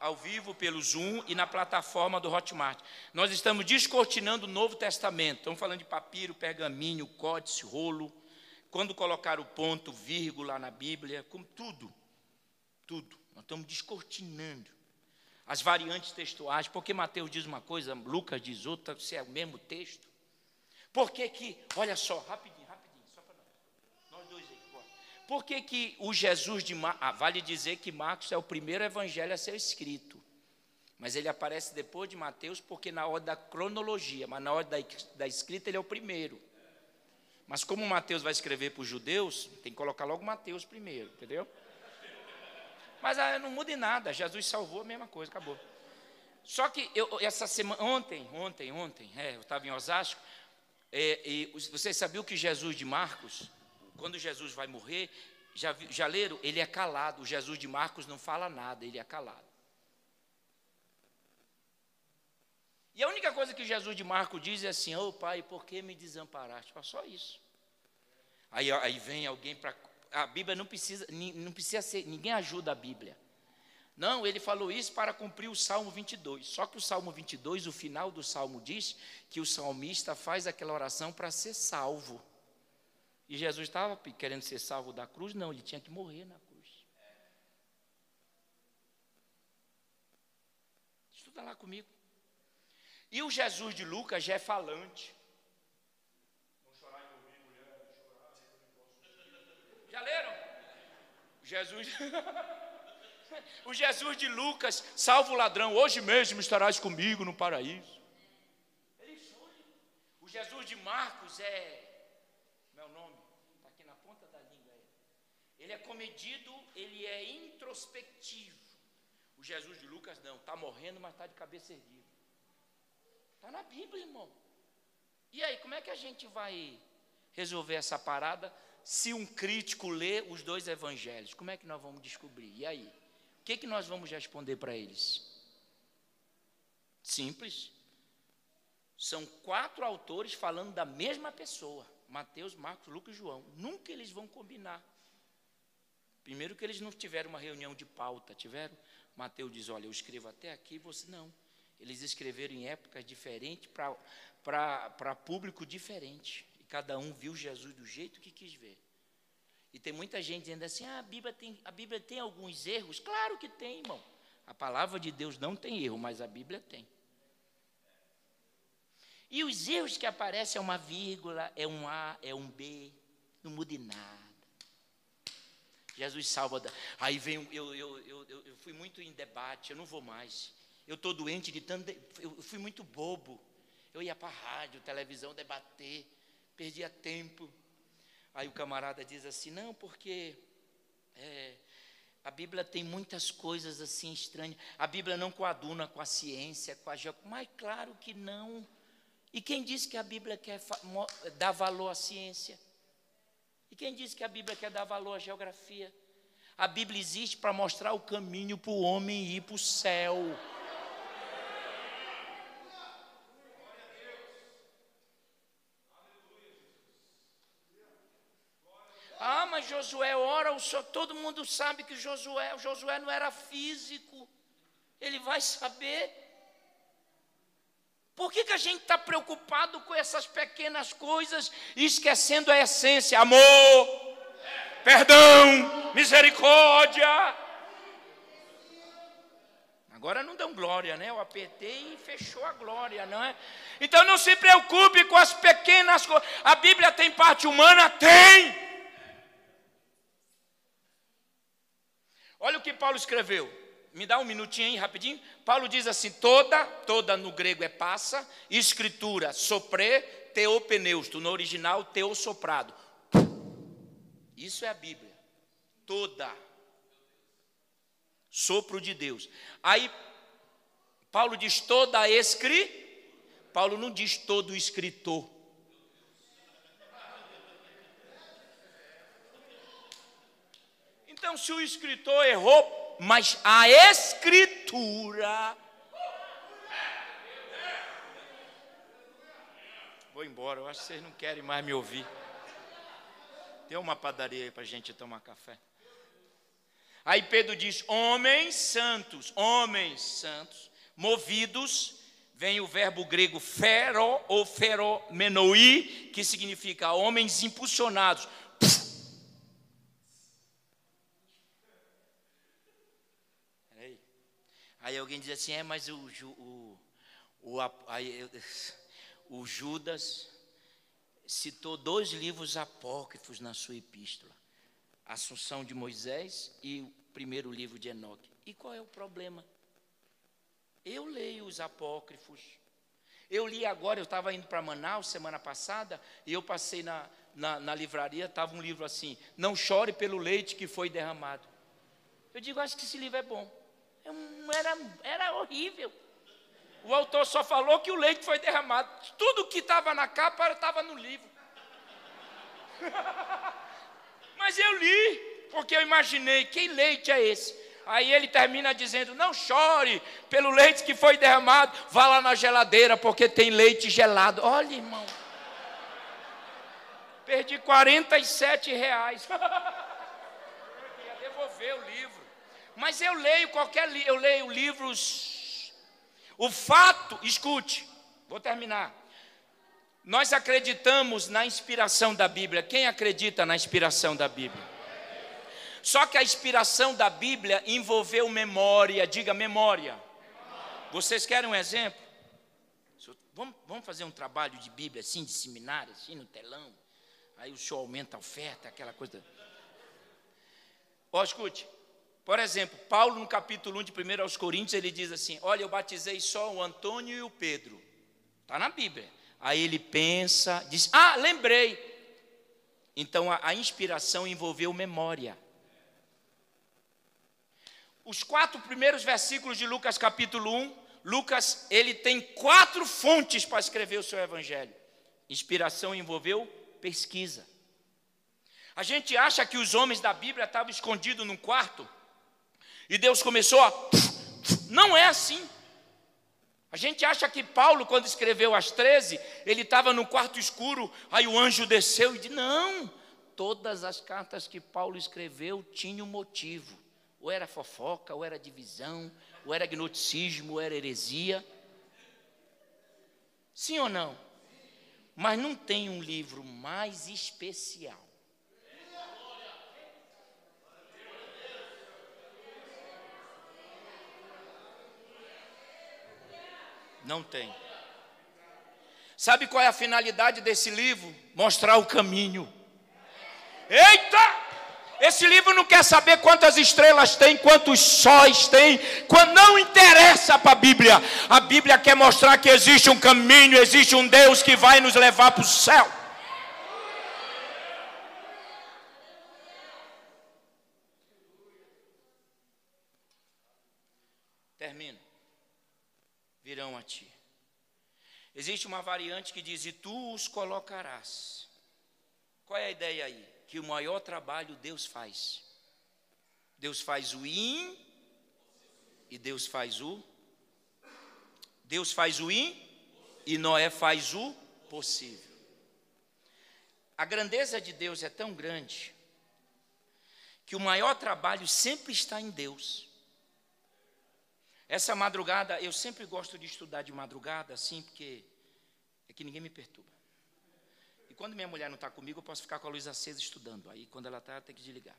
ao vivo pelo Zoom e na plataforma do Hotmart. Nós estamos descortinando o Novo Testamento. Estamos falando de papiro, pergaminho, códice, rolo. Quando colocar o ponto, vírgula na Bíblia, com tudo. Tudo. Nós estamos descortinando. as variantes textuais, porque Mateus diz uma coisa, Lucas diz outra, se é o mesmo texto. Por que que, olha só, rapidinho, rapidinho, só para nós, dois aí, bora. Por que que o Jesus de Marcos, ah, vale dizer que Marcos é o primeiro evangelho a ser escrito, mas ele aparece depois de Mateus, porque na ordem da cronologia, mas na ordem da, da escrita ele é o primeiro. Mas como Mateus vai escrever para os judeus, tem que colocar logo Mateus primeiro, entendeu? Mas ah, não muda em nada, Jesus salvou a mesma coisa, acabou. Só que eu, essa semana, ontem, ontem, ontem, é, eu estava em Osasco, é, e vocês sabiam que Jesus de Marcos, quando Jesus vai morrer, já, já leram? Ele é calado. O Jesus de Marcos não fala nada, ele é calado. E a única coisa que Jesus de Marcos diz é assim: Ô oh, pai, por que me desamparaste? Só isso. Aí, aí vem alguém para a Bíblia não precisa, não precisa ser, ninguém ajuda a Bíblia. Não, ele falou isso para cumprir o Salmo 22. Só que o Salmo 22, o final do Salmo diz que o salmista faz aquela oração para ser salvo. E Jesus estava querendo ser salvo da cruz? Não, ele tinha que morrer na cruz. Estuda lá comigo. E o Jesus de Lucas já é falante. Já leram? Jesus. o Jesus de Lucas, salvo o ladrão, hoje mesmo estarás comigo no paraíso. O Jesus de Marcos é. Meu nome, está aqui na ponta da língua. Ele é comedido, ele é introspectivo. O Jesus de Lucas não, está morrendo, mas está de cabeça erguida. Está na Bíblia, irmão. E aí, como é que a gente vai resolver essa parada se um crítico lê os dois evangelhos, como é que nós vamos descobrir? E aí? O que, que nós vamos responder para eles? Simples. São quatro autores falando da mesma pessoa: Mateus, Marcos, Lucas e João. Nunca eles vão combinar. Primeiro que eles não tiveram uma reunião de pauta, tiveram. Mateus diz: Olha, eu escrevo até aqui, você não. Eles escreveram em épocas diferentes para público diferente. Cada um viu Jesus do jeito que quis ver. E tem muita gente dizendo assim: ah, a, Bíblia tem, a Bíblia tem alguns erros. Claro que tem, irmão. A palavra de Deus não tem erro, mas a Bíblia tem. E os erros que aparecem é uma vírgula, é um A, é um B, não muda em nada. Jesus salva. Da... Aí vem, eu, eu, eu, eu, fui muito em debate, eu não vou mais. Eu estou doente de tanto. Eu fui muito bobo. Eu ia para rádio, televisão debater perdia tempo. Aí o camarada diz assim: não, porque é, a Bíblia tem muitas coisas assim estranhas. A Bíblia não coaduna com a ciência, com a geografia. Mas claro que não. E quem disse que a Bíblia quer dar valor à ciência? E quem disse que a Bíblia quer dar valor à geografia? A Bíblia existe para mostrar o caminho para o homem ir para o céu. mas Josué ora, o senhor, todo mundo sabe que Josué, Josué não era físico. Ele vai saber. Por que, que a gente está preocupado com essas pequenas coisas e esquecendo a essência? Amor, perdão, misericórdia. Agora não dão glória, né? Eu apertei e fechou a glória, não é? Então não se preocupe com as pequenas coisas. A Bíblia tem parte humana? Tem. Olha o que Paulo escreveu. Me dá um minutinho aí, rapidinho. Paulo diz assim: toda, toda no grego é passa, escritura, sopre, teopeneusto, no original, teosoprado. Isso é a Bíblia. Toda. Sopro de Deus. Aí, Paulo diz toda escri. Paulo não diz todo escritor. Então, se o escritor errou, mas a escritura. Vou embora, eu acho que vocês não querem mais me ouvir. Tem uma padaria aí para a gente tomar café. Aí Pedro diz: homens santos, homens santos, movidos, vem o verbo grego fero ou feromenoi, que significa homens impulsionados Aí alguém diz assim: é, mas o, o, o, o Judas citou dois livros apócrifos na sua epístola: Assunção de Moisés e o primeiro livro de Enoque. E qual é o problema? Eu leio os apócrifos. Eu li agora, eu estava indo para Manaus semana passada, e eu passei na, na, na livraria, estava um livro assim: Não chore pelo leite que foi derramado. Eu digo, acho que esse livro é bom. Era, era horrível. O autor só falou que o leite foi derramado. Tudo que estava na capa estava no livro. Mas eu li, porque eu imaginei: que leite é esse? Aí ele termina dizendo: Não chore pelo leite que foi derramado, vá lá na geladeira, porque tem leite gelado. Olha, irmão, perdi 47 reais. eu ia devolver o livro. Mas eu leio qualquer livro, eu leio livros. O fato, escute, vou terminar. Nós acreditamos na inspiração da Bíblia. Quem acredita na inspiração da Bíblia? Só que a inspiração da Bíblia envolveu memória, diga memória. Vocês querem um exemplo? Vamos, fazer um trabalho de Bíblia assim, de seminário, assim, no telão. Aí o senhor aumenta a oferta, aquela coisa. Ó, escute. Por exemplo, Paulo, no capítulo 1 de 1 aos Coríntios, ele diz assim: Olha, eu batizei só o Antônio e o Pedro. Está na Bíblia. Aí ele pensa, diz: Ah, lembrei. Então a, a inspiração envolveu memória. Os quatro primeiros versículos de Lucas capítulo 1, Lucas, ele tem quatro fontes para escrever o seu evangelho. Inspiração envolveu pesquisa. A gente acha que os homens da Bíblia estavam escondidos num quarto e Deus começou a. Não é assim. A gente acha que Paulo, quando escreveu as 13, ele estava no quarto escuro, aí o anjo desceu e disse: Não, todas as cartas que Paulo escreveu tinham motivo. Ou era fofoca, ou era divisão, ou era gnosticismo, ou era heresia. Sim ou não? Mas não tem um livro mais especial. Não tem. Sabe qual é a finalidade desse livro? Mostrar o caminho. Eita! Esse livro não quer saber quantas estrelas tem, quantos sóis tem, quando não interessa para a Bíblia. A Bíblia quer mostrar que existe um caminho, existe um Deus que vai nos levar para o céu. Existe uma variante que diz: E tu os colocarás. Qual é a ideia aí? que o maior trabalho Deus faz. Deus faz o in e Deus faz o Deus faz o in e Noé faz o possível. A grandeza de Deus é tão grande que o maior trabalho sempre está em Deus. Essa madrugada, eu sempre gosto de estudar de madrugada, assim, porque é que ninguém me perturba. E quando minha mulher não está comigo, eu posso ficar com a luz acesa estudando. Aí, quando ela está, tem que desligar.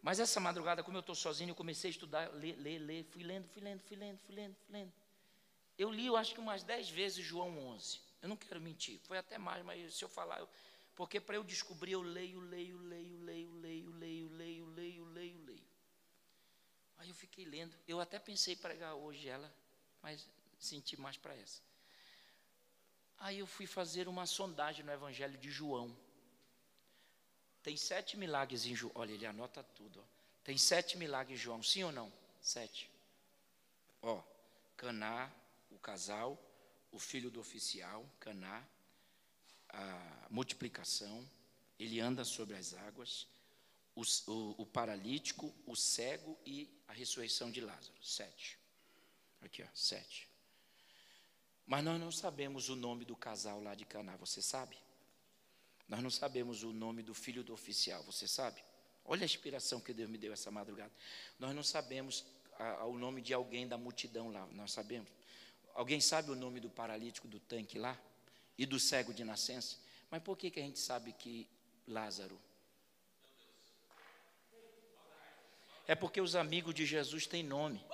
Mas essa madrugada, como eu estou sozinho, eu comecei a estudar, ler, ler, ler, fui lendo, fui lendo, fui lendo, fui lendo, fui lendo. Eu li, eu acho que umas dez vezes João 11. Eu não quero mentir, foi até mais, mas se eu falar, eu... porque para eu descobrir, eu leio, leio, leio, leio, leio, leio, leio, fiquei lendo. Eu até pensei pregar hoje ela, mas senti mais para essa. Aí eu fui fazer uma sondagem no Evangelho de João. Tem sete milagres em João. Olha, ele anota tudo. Ó. Tem sete milagres em João, sim ou não? Sete. Ó, Caná, o casal, o filho do oficial, Caná, a multiplicação, ele anda sobre as águas, o, o, o paralítico, o cego e a ressurreição de Lázaro. Sete. Aqui, ó, sete. Mas nós não sabemos o nome do casal lá de Caná, você sabe? Nós não sabemos o nome do filho do oficial, você sabe? Olha a inspiração que Deus me deu essa madrugada. Nós não sabemos a, a, o nome de alguém da multidão lá, nós sabemos. Alguém sabe o nome do paralítico do tanque lá? E do cego de nascença? Mas por que, que a gente sabe que Lázaro? é porque os amigos de Jesus têm nome.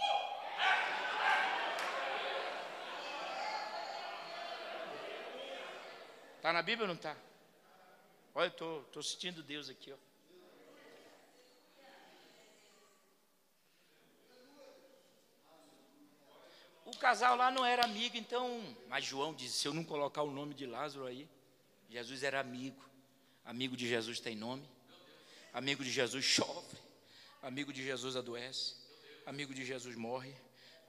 Está na Bíblia ou não está? Olha, eu estou tô, tô sentindo Deus aqui. Ó. O casal lá não era amigo, então. Mas João disse: se eu não colocar o nome de Lázaro aí, Jesus era amigo. Amigo de Jesus tem nome. Amigo de Jesus chove. Amigo de Jesus adoece. Amigo de Jesus morre.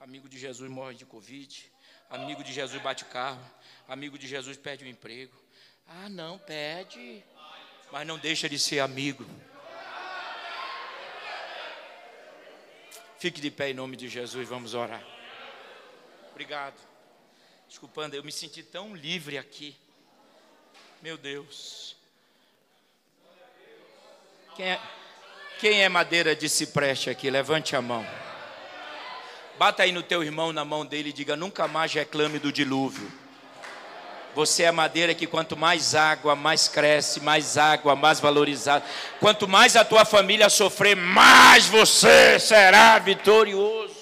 Amigo de Jesus morre de Covid. Amigo de Jesus bate carro. Amigo de Jesus perde o emprego. Ah, não, pede. Mas não deixa de ser amigo. Fique de pé em nome de Jesus, vamos orar. Obrigado. Desculpando, eu me senti tão livre aqui. Meu Deus. Quem é, quem é madeira de cipreste aqui? Levante a mão. Bata aí no teu irmão, na mão dele e diga: nunca mais reclame do dilúvio. Você é madeira que quanto mais água, mais cresce, mais água, mais valorizada. Quanto mais a tua família sofrer, mais você será vitorioso.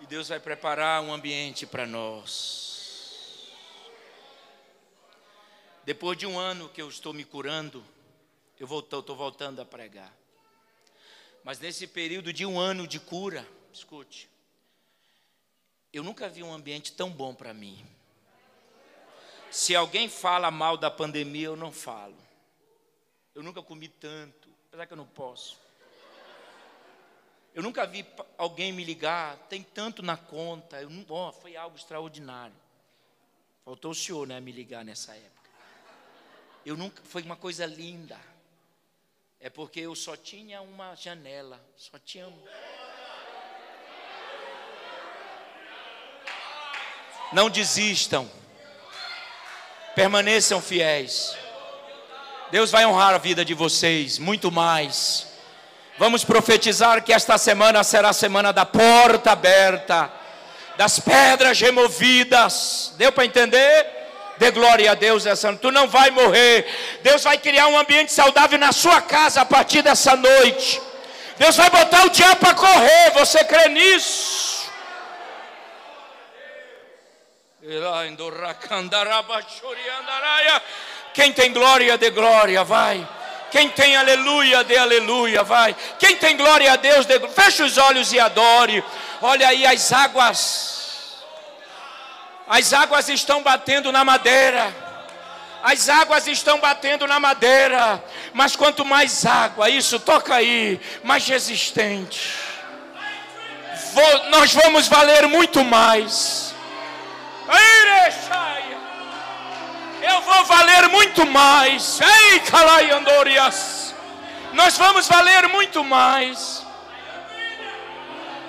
E Deus vai preparar um ambiente para nós. Depois de um ano que eu estou me curando, eu estou voltando a pregar. Mas nesse período de um ano de cura, escute, eu nunca vi um ambiente tão bom para mim. Se alguém fala mal da pandemia, eu não falo. Eu nunca comi tanto, apesar que eu não posso. Eu nunca vi alguém me ligar, tem tanto na conta. Eu oh, foi algo extraordinário. Faltou o senhor, né, me ligar nessa época. Eu nunca, foi uma coisa linda. É porque eu só tinha uma janela, só tinha. Não desistam. Permaneçam fiéis. Deus vai honrar a vida de vocês muito mais. Vamos profetizar que esta semana será a semana da porta aberta, das pedras removidas. Deu para entender? Dê glória a Deus essa noite. Tu não vai morrer. Deus vai criar um ambiente saudável na sua casa a partir dessa noite. Deus vai botar o diabo para correr. Você crê nisso? Quem tem glória, dê glória, vai. Quem tem aleluia, dê aleluia, vai. Quem tem glória a Deus, dê... feche os olhos e adore. Olha aí as águas as águas estão batendo na madeira. As águas estão batendo na madeira. Mas quanto mais água, isso toca aí, mais resistente. Vou, nós vamos valer muito mais. Eu vou valer muito mais. Ei, Calaiandorias. Nós vamos valer muito mais.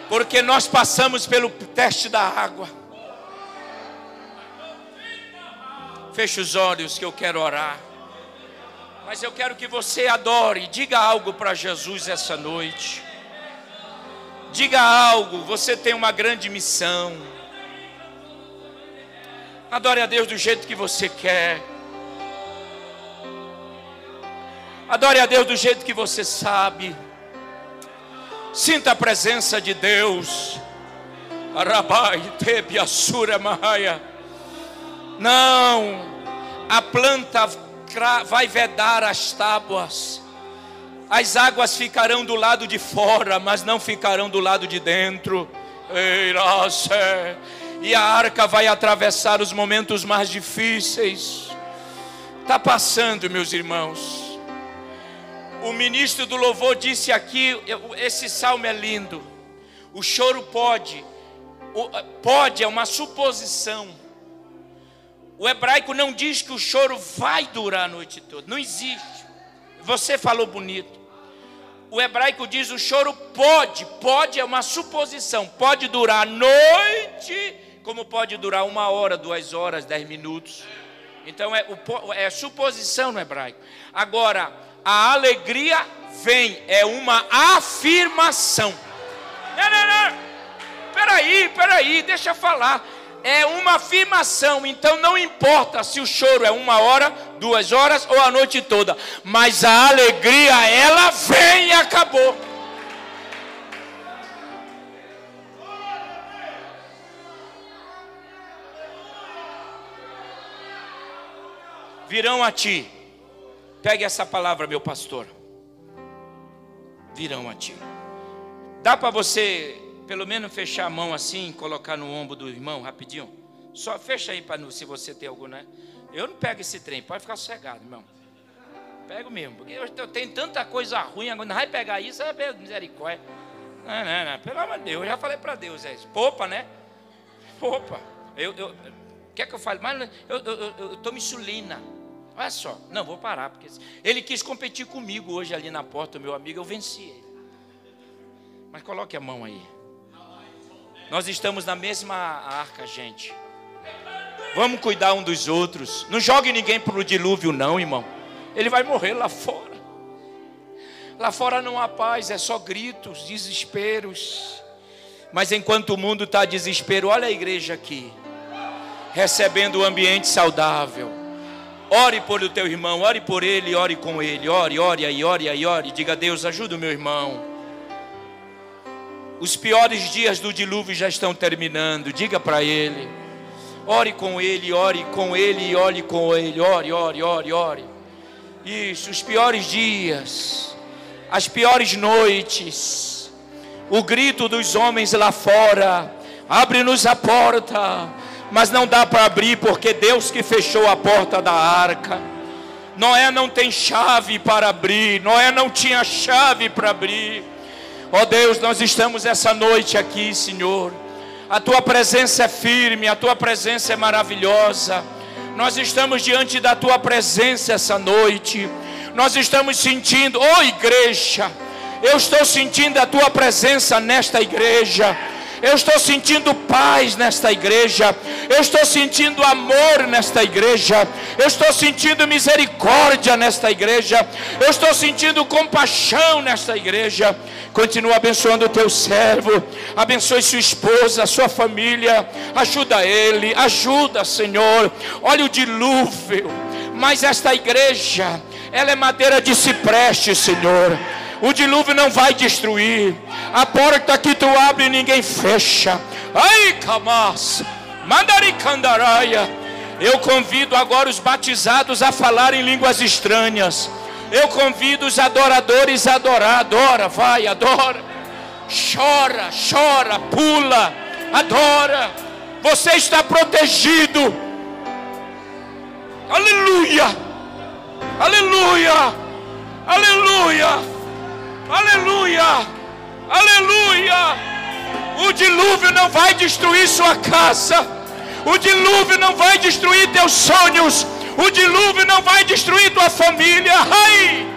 Porque nós passamos pelo teste da água. Feche os olhos que eu quero orar. Mas eu quero que você adore, diga algo para Jesus essa noite. Diga algo, você tem uma grande missão. Adore a Deus do jeito que você quer. Adore a Deus do jeito que você sabe. Sinta a presença de Deus. Arabai, Tebiasura Maia. Não, a planta vai vedar as tábuas, as águas ficarão do lado de fora, mas não ficarão do lado de dentro. E a arca vai atravessar os momentos mais difíceis. Está passando, meus irmãos. O ministro do louvor disse aqui: esse salmo é lindo. O choro pode, pode é uma suposição o hebraico não diz que o choro vai durar a noite toda. Não existe. Você falou bonito. O hebraico diz o choro pode, pode é uma suposição, pode durar a noite, como pode durar uma hora, duas horas, dez minutos. Então é, é suposição no hebraico. Agora, a alegria vem, é uma afirmação. Não, não, não. Peraí, peraí, deixa eu falar é uma afirmação, então não importa se o choro é uma hora, duas horas ou a noite toda, mas a alegria ela vem e acabou. Virão a ti, pegue essa palavra, meu pastor. Virão a ti. Dá para você pelo menos, fechar a mão assim, colocar no ombro do irmão rapidinho? Só fecha aí para se você tem algum, né? Eu não pego esse trem, pode ficar sossegado, irmão. Pego mesmo, porque eu tenho tanta coisa ruim, agora não vai pegar isso, é misericórdia. Não, não, não, pelo amor de Deus, eu já falei para Deus, é isso. Né? Poupa. Eu, eu, quer que eu fale? Mas eu, eu, eu, eu tomo insulina. Olha só, não, vou parar, porque ele quis competir comigo hoje ali na porta, meu amigo, eu venci ele. Mas coloque a mão aí. Nós estamos na mesma arca, gente. Vamos cuidar um dos outros. Não jogue ninguém para o dilúvio, não, irmão. Ele vai morrer lá fora. Lá fora não há paz, é só gritos, desesperos. Mas enquanto o mundo está desespero, olha a igreja aqui, recebendo um ambiente saudável. Ore por o teu irmão, ore por ele, ore com ele, ore, ore aí, ore aí, ore. Diga Deus, ajuda o meu irmão. Os piores dias do dilúvio já estão terminando. Diga para ele. Ore com ele, ore com ele, ore com ele, ore, ore, ore, ore. Isso, os piores dias as piores noites, o grito dos homens lá fora, abre-nos a porta, mas não dá para abrir porque Deus que fechou a porta da arca. Noé não tem chave para abrir, Noé não tinha chave para abrir. Ó oh Deus, nós estamos essa noite aqui, Senhor. A tua presença é firme, a tua presença é maravilhosa. Nós estamos diante da tua presença essa noite nós estamos sentindo, oh igreja, eu estou sentindo a tua presença nesta igreja. Eu estou sentindo paz nesta igreja. Eu estou sentindo amor nesta igreja. Eu estou sentindo misericórdia nesta igreja. Eu estou sentindo compaixão nesta igreja. Continua abençoando o teu servo. Abençoe sua esposa, sua família. Ajuda ele. Ajuda, Senhor. Olha o dilúvio. Mas esta igreja ela é madeira de cipreste, Senhor. O dilúvio não vai destruir. A porta que tu abre, ninguém fecha. Ai, camas. Mandaricandaraia. Eu convido agora os batizados a falar em línguas estranhas. Eu convido os adoradores a adorar. Adora, vai, adora. Chora, chora, pula, adora. Você está protegido. Aleluia. Aleluia! Aleluia! Aleluia! Aleluia! O dilúvio não vai destruir sua casa. O dilúvio não vai destruir teus sonhos. O dilúvio não vai destruir tua família. Ai!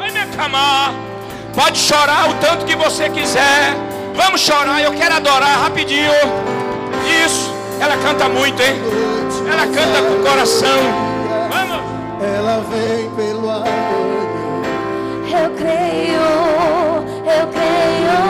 Ai, minha cama. Pode chorar o tanto que você quiser. Vamos chorar, eu quero adorar rapidinho. Isso, ela canta muito, hein? Ela canta com o coração. Vamos. Ela vem pelo amor. Eu creio, eu creio.